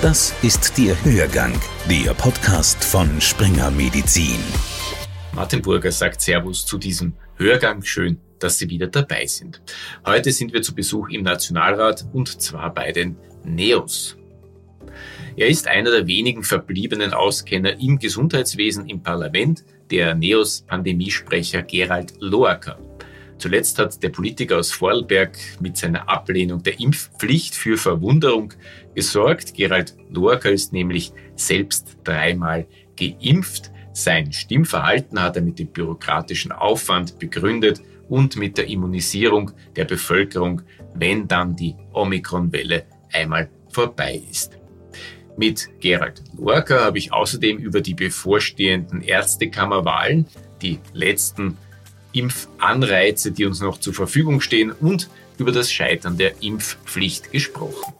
Das ist der Hörgang, der Podcast von Springer Medizin. Martin Burger sagt Servus zu diesem Hörgang. Schön, dass Sie wieder dabei sind. Heute sind wir zu Besuch im Nationalrat und zwar bei den NEOS. Er ist einer der wenigen verbliebenen Auskenner im Gesundheitswesen im Parlament, der NEOS-Pandemiesprecher Gerald Loacker. Zuletzt hat der Politiker aus Vorarlberg mit seiner Ablehnung der Impfpflicht für Verwunderung gesorgt. Gerald Loacker ist nämlich selbst dreimal geimpft. Sein Stimmverhalten hat er mit dem bürokratischen Aufwand begründet und mit der Immunisierung der Bevölkerung, wenn dann die Omikron-Welle einmal vorbei ist. Mit Gerald Lorca habe ich außerdem über die bevorstehenden Ärztekammerwahlen, die letzten Impfanreize, die uns noch zur Verfügung stehen und über das Scheitern der Impfpflicht gesprochen.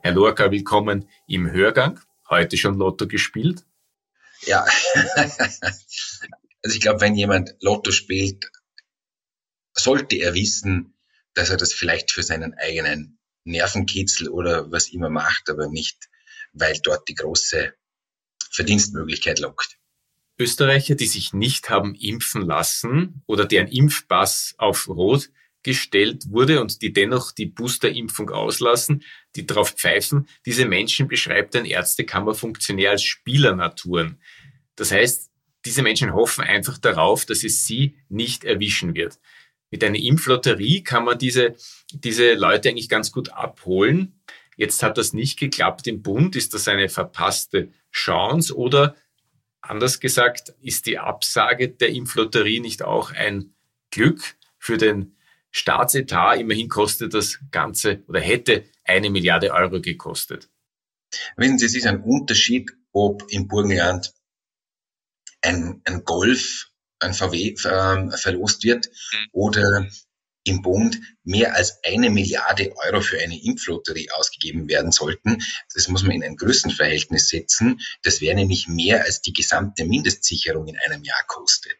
Herr Lorca, willkommen im Hörgang. Heute schon Lotto gespielt? Ja, also ich glaube, wenn jemand Lotto spielt, sollte er wissen, dass er das vielleicht für seinen eigenen Nervenkitzel oder was immer macht, aber nicht, weil dort die große Verdienstmöglichkeit lockt. Österreicher, die sich nicht haben impfen lassen oder deren Impfpass auf Rot gestellt wurde und die dennoch die Boosterimpfung auslassen, die darauf pfeifen, diese Menschen beschreibt ein Ärztekammerfunktionär als Spielernaturen. Das heißt, diese Menschen hoffen einfach darauf, dass es sie nicht erwischen wird. Mit einer Impflotterie kann man diese, diese Leute eigentlich ganz gut abholen. Jetzt hat das nicht geklappt im Bund. Ist das eine verpasste Chance oder Anders gesagt, ist die Absage der Impflotterie nicht auch ein Glück für den Staatsetat? Immerhin kostet das Ganze oder hätte eine Milliarde Euro gekostet. Wissen Sie, es ist ein Unterschied, ob im Burgenland ein, ein Golf, ein VW ähm, verlost wird mhm. oder im Bund mehr als eine Milliarde Euro für eine Impflotterie ausgegeben werden sollten. Das muss man in ein Größenverhältnis setzen. Das wäre nämlich mehr als die gesamte Mindestsicherung in einem Jahr kostet.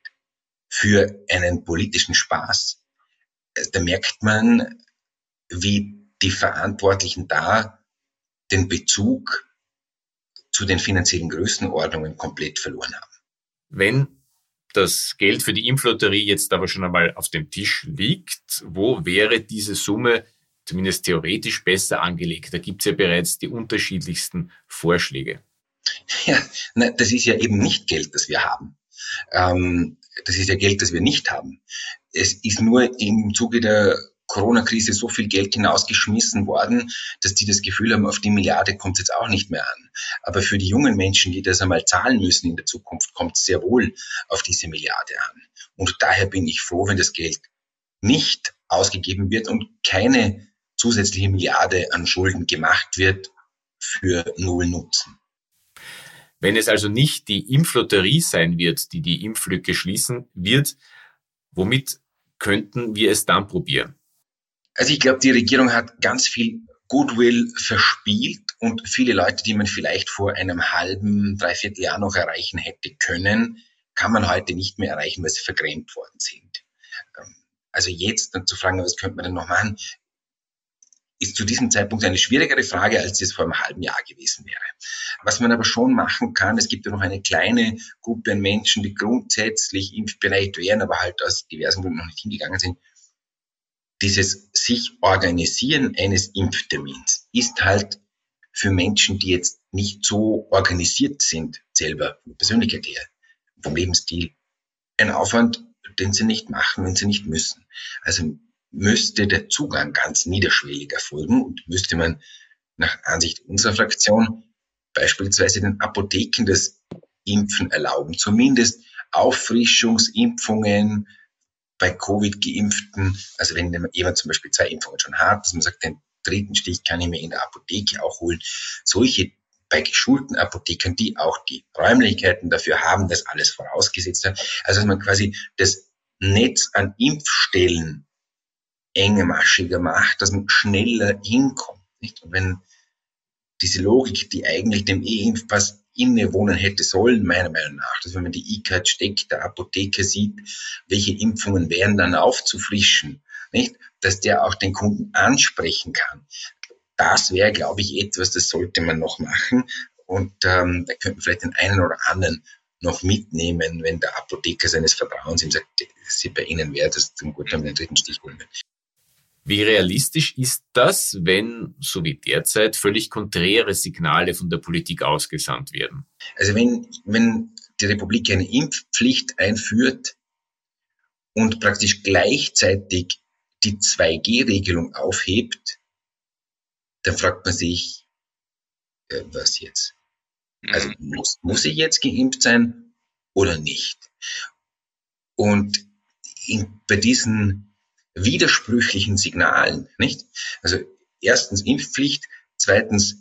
Für einen politischen Spaß. Äh, da merkt man, wie die Verantwortlichen da den Bezug zu den finanziellen Größenordnungen komplett verloren haben. Wenn das Geld für die Impflotterie jetzt aber schon einmal auf dem Tisch liegt, wo wäre diese Summe zumindest theoretisch besser angelegt? Da gibt es ja bereits die unterschiedlichsten Vorschläge. Ja, nein, das ist ja eben nicht Geld, das wir haben. Ähm, das ist ja Geld, das wir nicht haben. Es ist nur im Zuge der Corona-Krise so viel Geld hinausgeschmissen worden, dass die das Gefühl haben, auf die Milliarde kommt es jetzt auch nicht mehr an. Aber für die jungen Menschen, die das einmal zahlen müssen in der Zukunft, kommt es sehr wohl auf diese Milliarde an. Und daher bin ich froh, wenn das Geld nicht ausgegeben wird und keine zusätzliche Milliarde an Schulden gemacht wird für null Nutzen. Wenn es also nicht die Impflotterie sein wird, die die Impflücke schließen wird, womit könnten wir es dann probieren? Also ich glaube, die Regierung hat ganz viel Goodwill verspielt und viele Leute, die man vielleicht vor einem halben, dreiviertel Jahr noch erreichen hätte können, kann man heute nicht mehr erreichen, weil sie vergrämt worden sind. Ähm, also jetzt dann zu fragen, was könnte man denn noch machen, ist zu diesem Zeitpunkt eine schwierigere Frage, als es vor einem halben Jahr gewesen wäre. Was man aber schon machen kann, es gibt ja noch eine kleine Gruppe an Menschen, die grundsätzlich impfbereit wären, aber halt aus diversen Gründen noch nicht hingegangen sind, dieses sich organisieren eines Impftermins ist halt für Menschen, die jetzt nicht so organisiert sind, selber von Persönlichkeit her, vom Lebensstil, ein Aufwand, den sie nicht machen, wenn sie nicht müssen. Also müsste der Zugang ganz niederschwellig erfolgen und müsste man nach Ansicht unserer Fraktion beispielsweise den Apotheken das Impfen erlauben, zumindest Auffrischungsimpfungen, bei Covid-Geimpften, also wenn jemand zum Beispiel zwei Impfungen schon hat, dass man sagt, den dritten Stich kann ich mir in der Apotheke auch holen. Solche bei geschulten Apothekern, die auch die Räumlichkeiten dafür haben, das alles vorausgesetzt hat. Also dass man quasi das Netz an Impfstellen engmaschiger macht, dass man schneller hinkommt. Nicht? Und wenn diese Logik, die eigentlich dem E-Impfpass innewohnen hätte sollen, meiner Meinung nach. Dass wenn man die E-Card steckt, der Apotheker sieht, welche Impfungen wären dann aufzufrischen, nicht? Dass der auch den Kunden ansprechen kann. das wäre, glaube ich, etwas, das sollte man noch machen. Und ähm, da könnten vielleicht den einen oder anderen noch mitnehmen, wenn der Apotheker seines Vertrauens ihm sagt, sie bei Ihnen wäre das zum gut, wenn wir den dritten Stich holen. Wie realistisch ist das, wenn, so wie derzeit, völlig konträre Signale von der Politik ausgesandt werden? Also wenn, wenn die Republik eine Impfpflicht einführt und praktisch gleichzeitig die 2G-Regelung aufhebt, dann fragt man sich, äh, was jetzt? Also mhm. muss, muss ich jetzt geimpft sein oder nicht? Und in, bei diesen widersprüchlichen Signalen, nicht? Also erstens Impfpflicht, zweitens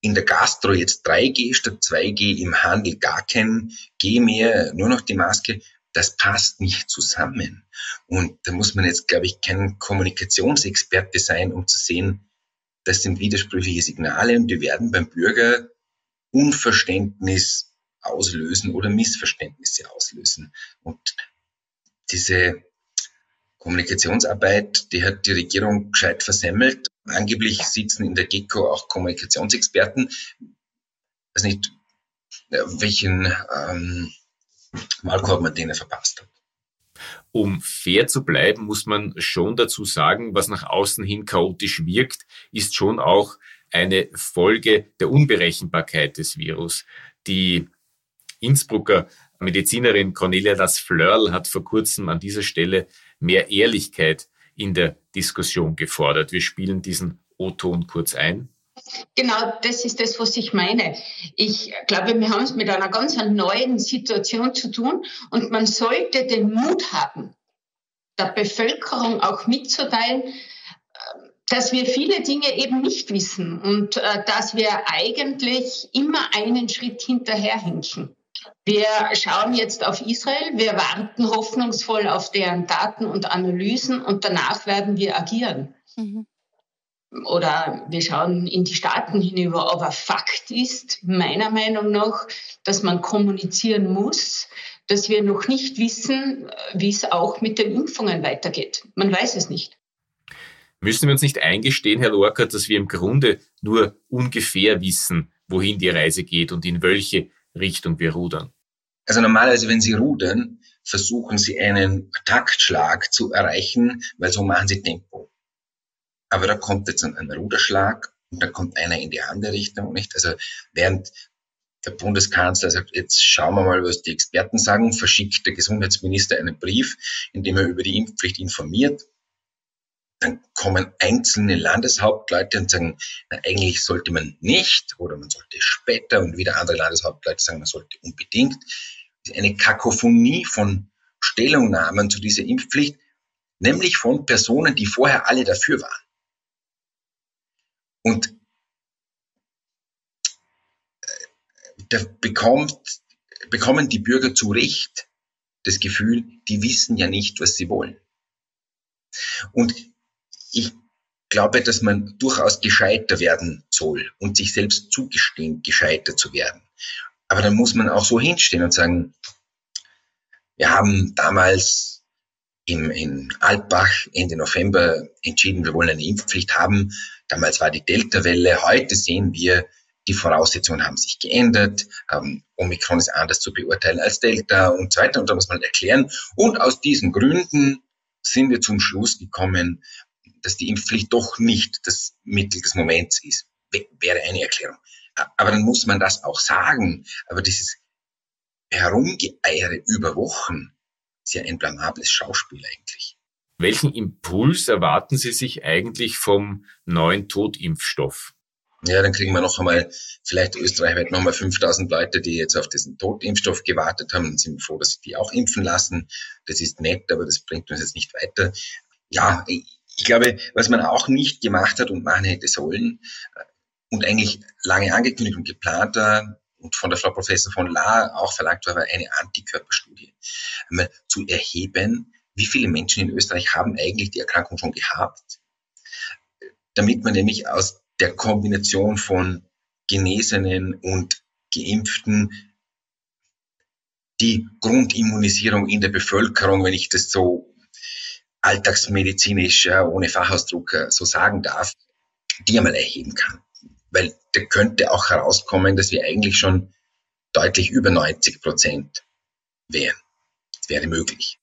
in der Gastro jetzt 3G statt 2G, im Handel gar kein G mehr, nur noch die Maske, das passt nicht zusammen. Und da muss man jetzt, glaube ich, kein Kommunikationsexperte sein, um zu sehen, das sind widersprüchliche Signale und die werden beim Bürger Unverständnis auslösen oder Missverständnisse auslösen. Und diese Kommunikationsarbeit, die hat die Regierung gescheit versemmelt. Angeblich sitzen in der GECO auch Kommunikationsexperten. Ich weiß nicht, welchen ähm, Wahlkorb man denen verpasst hat. Um fair zu bleiben, muss man schon dazu sagen, was nach außen hin chaotisch wirkt, ist schon auch eine Folge der Unberechenbarkeit des Virus. Die Innsbrucker Medizinerin Cornelia Das Flörl hat vor kurzem an dieser Stelle mehr Ehrlichkeit in der Diskussion gefordert. Wir spielen diesen O-Ton kurz ein. Genau, das ist das, was ich meine. Ich glaube, wir haben es mit einer ganz neuen Situation zu tun und man sollte den Mut haben, der Bevölkerung auch mitzuteilen, dass wir viele Dinge eben nicht wissen und äh, dass wir eigentlich immer einen Schritt hinterherhinken. Wir schauen jetzt auf Israel, wir warten hoffnungsvoll auf deren Daten und Analysen und danach werden wir agieren. Mhm. Oder wir schauen in die Staaten hinüber. Aber Fakt ist, meiner Meinung nach, dass man kommunizieren muss, dass wir noch nicht wissen, wie es auch mit den Impfungen weitergeht. Man weiß es nicht. Müssen wir uns nicht eingestehen, Herr Lorca, dass wir im Grunde nur ungefähr wissen, wohin die Reise geht und in welche Richtung wir rudern? Also normalerweise, wenn Sie rudern, versuchen Sie einen Taktschlag zu erreichen, weil so machen Sie Tempo. Aber da kommt jetzt ein, Ruderschlag und dann kommt einer in die andere Richtung, nicht? Also während der Bundeskanzler sagt, jetzt schauen wir mal, was die Experten sagen, verschickt der Gesundheitsminister einen Brief, in dem er über die Impfpflicht informiert dann kommen einzelne Landeshauptleute und sagen, na, eigentlich sollte man nicht oder man sollte später und wieder andere Landeshauptleute sagen, man sollte unbedingt. Eine Kakophonie von Stellungnahmen zu dieser Impfpflicht, nämlich von Personen, die vorher alle dafür waren. Und äh, da bekommt, bekommen die Bürger zu Recht das Gefühl, die wissen ja nicht, was sie wollen. Und ich glaube, dass man durchaus gescheiter werden soll und sich selbst zugestehen, gescheiter zu werden. Aber dann muss man auch so hinstehen und sagen, wir haben damals im, in Altbach Ende November entschieden, wir wollen eine Impfpflicht haben. Damals war die Delta-Welle. Heute sehen wir, die Voraussetzungen haben sich geändert. Ähm, Omikron ist anders zu beurteilen als Delta und so weiter. Und da muss man erklären. Und aus diesen Gründen sind wir zum Schluss gekommen, dass die Impfpflicht doch nicht das Mittel des Moments ist, wäre eine Erklärung. Aber dann muss man das auch sagen. Aber dieses Herumgeeiere über Wochen ist ja ein blamables Schauspiel eigentlich. Welchen Impuls erwarten Sie sich eigentlich vom neuen Totimpfstoff? Ja, dann kriegen wir noch einmal, vielleicht österreichweit noch einmal 5000 Leute, die jetzt auf diesen Totimpfstoff gewartet haben. Dann sind froh, dass sie die auch impfen lassen. Das ist nett, aber das bringt uns jetzt nicht weiter. Ja, ich glaube, was man auch nicht gemacht hat und machen hätte sollen äh, und eigentlich lange angekündigt und geplant war und von der Frau Professor von La auch verlangt war, war eine Antikörperstudie. Einmal zu erheben, wie viele Menschen in Österreich haben eigentlich die Erkrankung schon gehabt, damit man nämlich aus der Kombination von Genesenen und Geimpften die Grundimmunisierung in der Bevölkerung, wenn ich das so alltagsmedizinisch, ohne Fachausdruck äh, so sagen darf, die einmal erheben kann. Weil da könnte auch herauskommen, dass wir eigentlich schon deutlich über 90 Prozent wären. Das wäre möglich.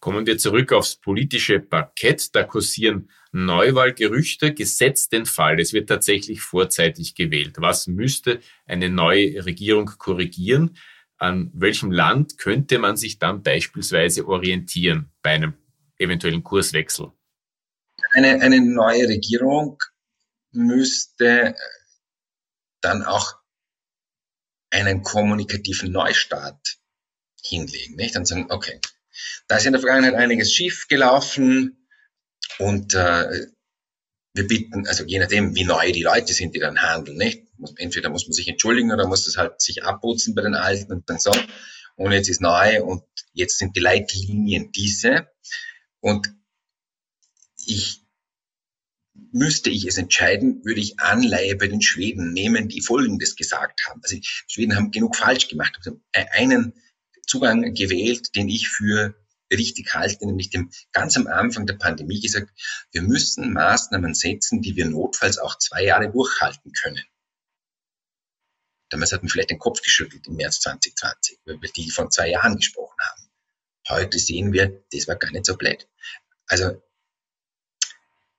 Kommen wir zurück aufs politische Parkett. Da kursieren Neuwahlgerüchte. Gesetzt den Fall, es wird tatsächlich vorzeitig gewählt. Was müsste eine neue Regierung korrigieren? An welchem Land könnte man sich dann beispielsweise orientieren bei einem eventuellen Kurswechsel? Eine, eine neue Regierung müsste dann auch einen kommunikativen Neustart hinlegen, nicht? Und sagen, okay, da ist in der Vergangenheit einiges schief gelaufen und äh, wir bitten, also je nachdem, wie neu die Leute sind, die dann handeln, nicht? Entweder muss man sich entschuldigen oder muss es halt sich abputzen bei den Alten und dann so. Und jetzt ist neu und jetzt sind die Leitlinien diese. Und ich müsste ich es entscheiden, würde ich Anleihe bei den Schweden nehmen, die Folgendes gesagt haben. Also die Schweden haben genug falsch gemacht, haben einen Zugang gewählt, den ich für richtig halte, nämlich dem ganz am Anfang der Pandemie gesagt, wir müssen Maßnahmen setzen, die wir notfalls auch zwei Jahre durchhalten können. Damals hat man vielleicht den Kopf geschüttelt im März 2020, weil wir die von zwei Jahren gesprochen haben. Heute sehen wir, das war gar nicht so blöd. Also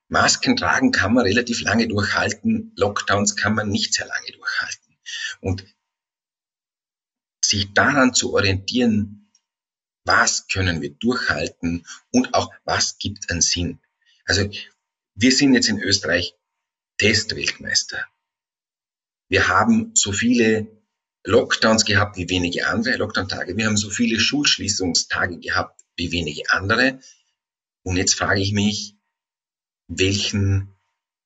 Masken tragen kann man relativ lange durchhalten, Lockdowns kann man nicht sehr lange durchhalten. Und sich daran zu orientieren, was können wir durchhalten und auch was gibt einen Sinn. Also wir sind jetzt in Österreich Testweltmeister. Wir haben so viele Lockdowns gehabt wie wenige andere Lockdown-Tage. Wir haben so viele Schulschließungstage gehabt wie wenige andere. Und jetzt frage ich mich, welchen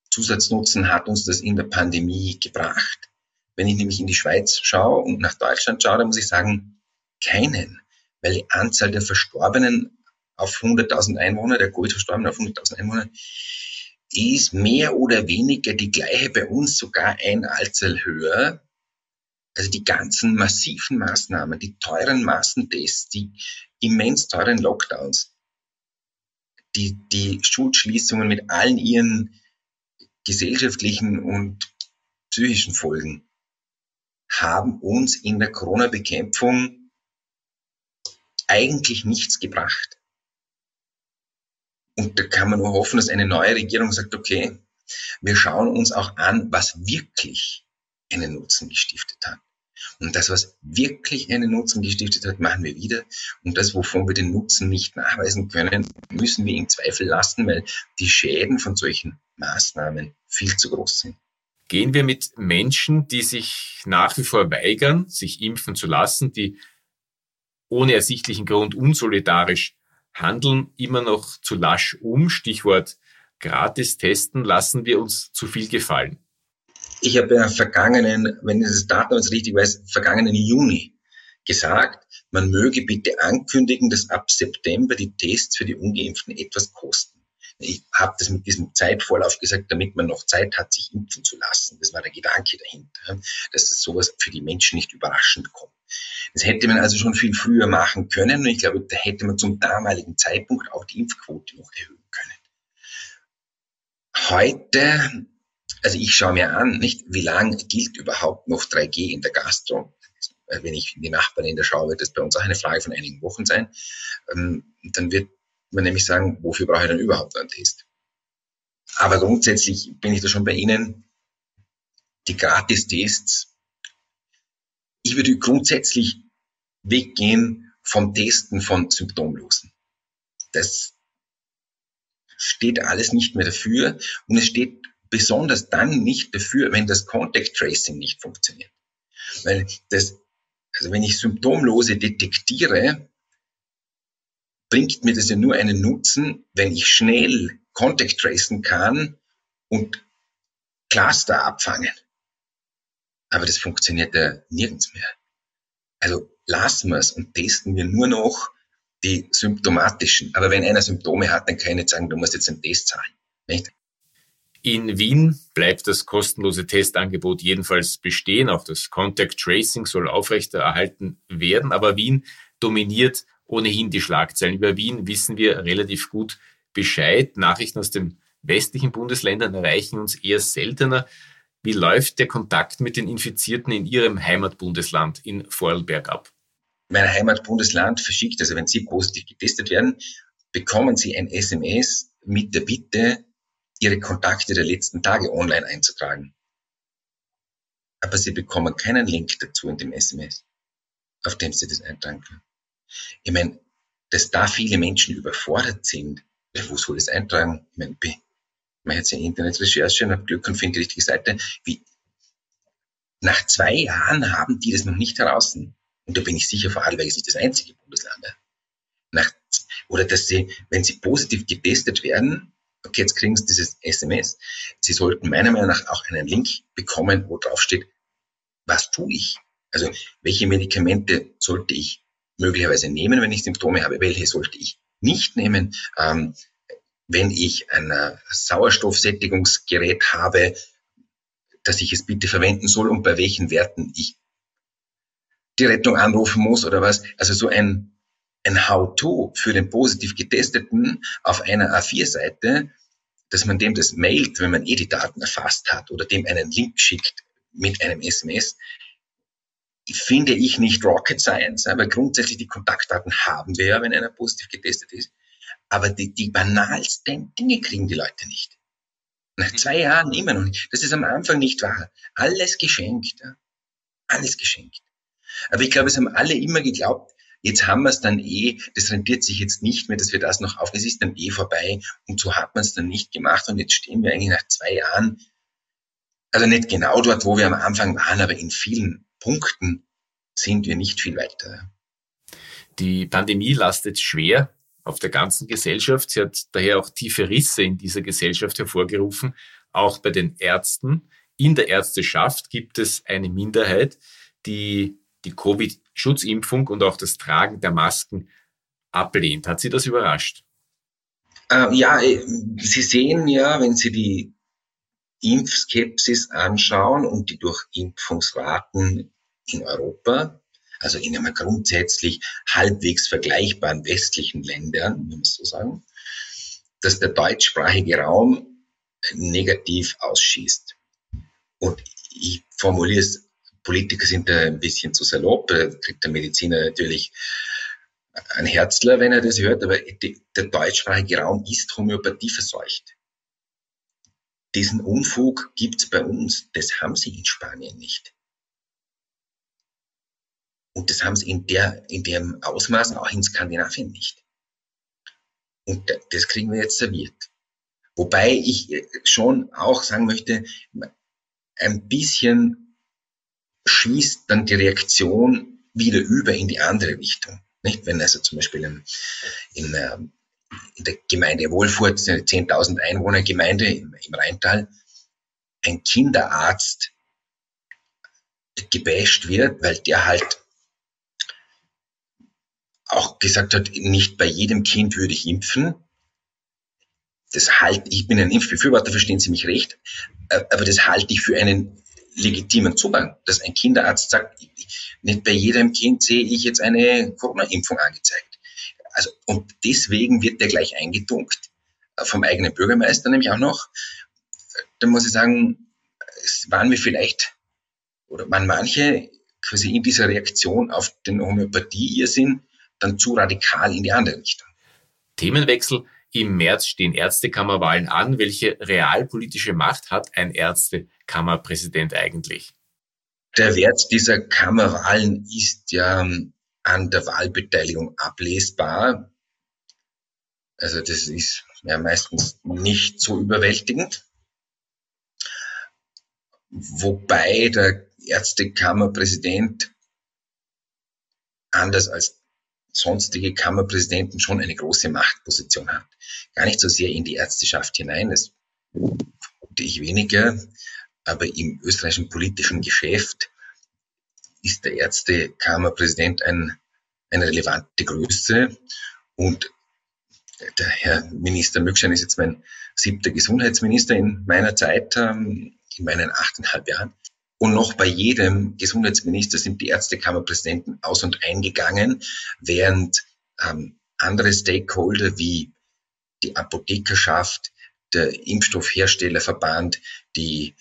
Zusatznutzen hat uns das in der Pandemie gebracht? Wenn ich nämlich in die Schweiz schaue und nach Deutschland schaue, dann muss ich sagen, keinen, weil die Anzahl der Verstorbenen auf 100.000 Einwohner, der Covid-Verstorbenen auf 100.000 Einwohner, ist mehr oder weniger die gleiche, bei uns sogar ein Allzahl höher. Also die ganzen massiven Maßnahmen, die teuren Massentests, die immens teuren Lockdowns, die, die Schulschließungen mit allen ihren gesellschaftlichen und psychischen Folgen haben uns in der Corona-Bekämpfung eigentlich nichts gebracht. Und da kann man nur hoffen, dass eine neue Regierung sagt, okay, wir schauen uns auch an, was wirklich einen Nutzen gestiftet hat. Und das, was wirklich einen Nutzen gestiftet hat, machen wir wieder. Und das, wovon wir den Nutzen nicht nachweisen können, müssen wir im Zweifel lassen, weil die Schäden von solchen Maßnahmen viel zu groß sind. Gehen wir mit Menschen, die sich nach wie vor weigern, sich impfen zu lassen, die ohne ersichtlichen Grund unsolidarisch handeln, immer noch zu lasch um. Stichwort gratis testen, lassen wir uns zu viel gefallen. Ich habe ja vergangenen, wenn ich das Datum jetzt richtig weiß, vergangenen Juni gesagt, man möge bitte ankündigen, dass ab September die Tests für die Ungeimpften etwas kosten. Ich habe das mit diesem Zeitvorlauf gesagt, damit man noch Zeit hat, sich impfen zu lassen. Das war der Gedanke dahinter, dass es sowas für die Menschen nicht überraschend kommt. Das hätte man also schon viel früher machen können und ich glaube, da hätte man zum damaligen Zeitpunkt auch die Impfquote noch erhöhen können. Heute also ich schaue mir an, nicht, wie lange gilt überhaupt noch 3G in der Gastro? Wenn ich in die Nachbarländer schaue, wird das bei uns auch eine Frage von einigen Wochen sein. Ähm, dann wird man nämlich sagen, wofür brauche ich dann überhaupt einen Test? Aber grundsätzlich bin ich da schon bei Ihnen. Die Gratis-Tests. Ich würde grundsätzlich weggehen vom Testen von Symptomlosen. Das steht alles nicht mehr dafür und es steht besonders dann nicht dafür, wenn das Contact Tracing nicht funktioniert. Weil das, also wenn ich Symptomlose detektiere, bringt mir das ja nur einen Nutzen, wenn ich schnell Contact tracen kann und Cluster abfangen. Aber das funktioniert ja nirgends mehr. Also lassen wir es und testen wir nur noch die symptomatischen. Aber wenn einer Symptome hat, dann kann ich nicht sagen, du musst jetzt einen Test zahlen. Nicht? In Wien bleibt das kostenlose Testangebot jedenfalls bestehen. Auch das Contact Tracing soll aufrechterhalten werden. Aber Wien dominiert ohnehin die Schlagzeilen. Über Wien wissen wir relativ gut Bescheid. Nachrichten aus dem westlichen Bundesländern erreichen uns eher seltener. Wie läuft der Kontakt mit den Infizierten in Ihrem Heimatbundesland in Vorarlberg ab? Mein Heimatbundesland verschickt, also wenn Sie positiv getestet werden, bekommen Sie ein SMS mit der Bitte, Ihre Kontakte der letzten Tage online einzutragen. Aber Sie bekommen keinen Link dazu in dem SMS, auf dem Sie das eintragen können. Ich meine, dass da viele Menschen überfordert sind, wo soll das eintragen? Ich meine, man hat ja Internetrecherche und hat Glück und findet die richtige Seite. Wie, nach zwei Jahren haben die das noch nicht heraus. Und da bin ich sicher, Vorarlberg ist nicht das einzige Bundesland. Nach, oder dass sie, wenn sie positiv getestet werden, okay, jetzt kriegen sie dieses SMS. Sie sollten meiner Meinung nach auch einen Link bekommen, wo drauf steht, was tue ich? Also, welche Medikamente sollte ich möglicherweise nehmen, wenn ich Symptome habe? Welche sollte ich nicht nehmen? Ähm, wenn ich ein Sauerstoffsättigungsgerät habe, dass ich es bitte verwenden soll und bei welchen Werten ich die Rettung anrufen muss oder was. Also so ein, ein How-to für den positiv Getesteten auf einer A4-Seite, dass man dem das mailt, wenn man eh die Daten erfasst hat oder dem einen Link schickt mit einem SMS, finde ich nicht Rocket Science, weil grundsätzlich die Kontaktdaten haben wir ja, wenn einer positiv getestet ist. Aber die, die banalsten Dinge kriegen die Leute nicht. Nach mhm. zwei Jahren immer noch nicht. Das ist am Anfang nicht wahr. Alles geschenkt. Alles geschenkt. Aber ich glaube, es haben alle immer geglaubt, jetzt haben wir es dann eh, das rentiert sich jetzt nicht mehr, dass wir das noch auf, es ist dann eh vorbei und so hat man es dann nicht gemacht und jetzt stehen wir eigentlich nach zwei Jahren, also nicht genau dort, wo wir am Anfang waren, aber in vielen Punkten sind wir nicht viel weiter. Die Pandemie lastet schwer auf der ganzen Gesellschaft. Sie hat daher auch tiefe Risse in dieser Gesellschaft hervorgerufen, auch bei den Ärzten. In der Ärzteschaft gibt es eine Minderheit, die die Covid-Schutzimpfung und auch das Tragen der Masken ablehnt. Hat Sie das überrascht? Äh, ja, Sie sehen ja, wenn Sie die Impfskepsis anschauen und die Durchimpfungsraten in Europa, also in einem grundsätzlich halbwegs vergleichbaren westlichen Ländern, wenn man so sagen, dass der deutschsprachige Raum negativ ausschießt. Und ich formuliere es, Politiker sind da ein bisschen zu salopp, da kriegt der Mediziner natürlich ein Herzler, wenn er das hört, aber der deutschsprachige Raum ist Homöopathie verseucht. Diesen Unfug gibt's bei uns, das haben sie in Spanien nicht. Und das haben sie in, der, in dem Ausmaß auch in Skandinavien nicht. Und das kriegen wir jetzt serviert. Wobei ich äh, schon auch sagen möchte, ein bisschen schießt dann die Reaktion wieder über in die andere Richtung. Nicht? Wenn also zum Beispiel in, in, ähm, in der Gemeinde Wohlfurt, eine 10.000 Einwohner Gemeinde im, im Rheintal, ein Kinderarzt gebasht wird, weil der halt auch gesagt hat, nicht bei jedem Kind würde ich impfen. Das halte ich bin ein Impfbefürworter, verstehen Sie mich recht, äh, aber das halte ich für einen legitimen Zugang, dass ein Kinderarzt sagt, nicht bei jedem Kind sehe ich jetzt eine Corona-Impfung angezeigt. Also, und deswegen wird der gleich eingedunkt vom eigenen Bürgermeister nämlich auch noch. Da muss ich sagen, es waren wir vielleicht, oder waren manche quasi in dieser Reaktion auf den Homöopathie-Irrsinn dann zu radikal in die andere Richtung. Themenwechsel. Im März stehen Ärztekammerwahlen an. Welche realpolitische Macht hat ein Ärztekammerpräsident eigentlich? Der Wert dieser Kammerwahlen ist ja ähm, an der Wahlbeteiligung ablesbar. Also das ist ja meistens nicht so überwältigend. Wobei der Ärztekammerpräsident anders als sonstige Kammerpräsidenten schon eine große Machtposition hat. Gar nicht so sehr in die Ärzteschaft hinein, das vermute ich weniger, aber im österreichischen politischen Geschäft ist der Ärztekammerpräsident ein, eine relevante Größe und der Herr Minister Mückschein ist jetzt mein siebter Gesundheitsminister in meiner Zeit, ähm, in meinen achteinhalb Jahren. Und noch bei jedem Gesundheitsminister sind die Ärztekammerpräsidenten aus und eingegangen, während ähm, andere Stakeholder wie die Apothekerschaft, der Impfstoffherstellerverband, die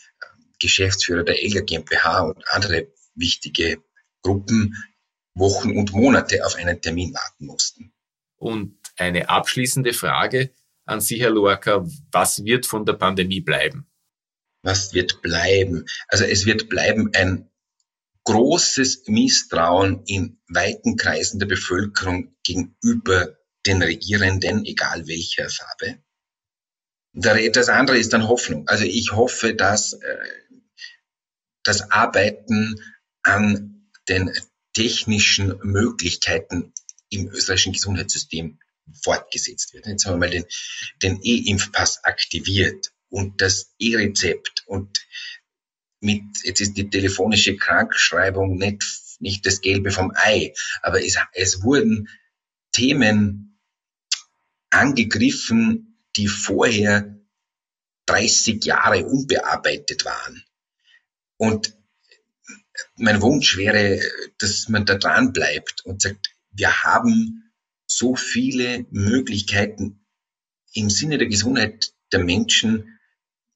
Geschäftsführer der Elga GmbH und andere wichtige Gruppen Wochen und Monate auf einen Termin warten mussten. Und eine abschließende Frage an Sie, Herr Lorca. Was wird von der Pandemie bleiben? Was wird bleiben? Also es wird bleiben ein großes Misstrauen in weiten Kreisen der Bevölkerung gegenüber den Regierenden, egal welcher Farbe. Das andere ist dann Hoffnung. Also ich hoffe, dass äh, das Arbeiten an den technischen Möglichkeiten im österreichischen Gesundheitssystem fortgesetzt wird. Jetzt haben wir mal den, den E-Impfpass aktiviert und das E-Rezept und mit, jetzt ist die telefonische Krankschreibung nicht, nicht das Gelbe vom Ei, aber es, es wurden Themen angegriffen, die vorher 30 Jahre unbearbeitet waren. Und mein Wunsch wäre, dass man da dran bleibt und sagt, wir haben so viele Möglichkeiten im Sinne der Gesundheit der Menschen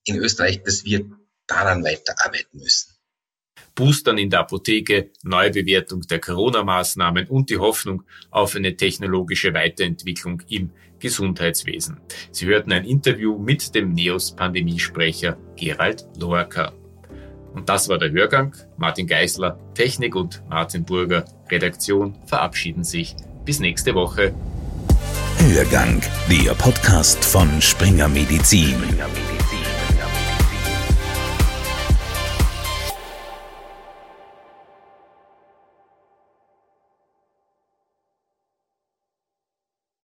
in Österreich, dass wir daran weiterarbeiten müssen. Boostern in der Apotheke, Neubewertung der Corona-Maßnahmen und die Hoffnung auf eine technologische Weiterentwicklung im Gesundheitswesen. Sie hörten ein Interview mit dem NEOS-Pandemiesprecher Gerald Loacker. Und das war der Hörgang. Martin Geisler, Technik und Martin Burger, Redaktion, verabschieden sich. Bis nächste Woche. Hörgang, der Podcast von Springer Medizin. Springer Medizin.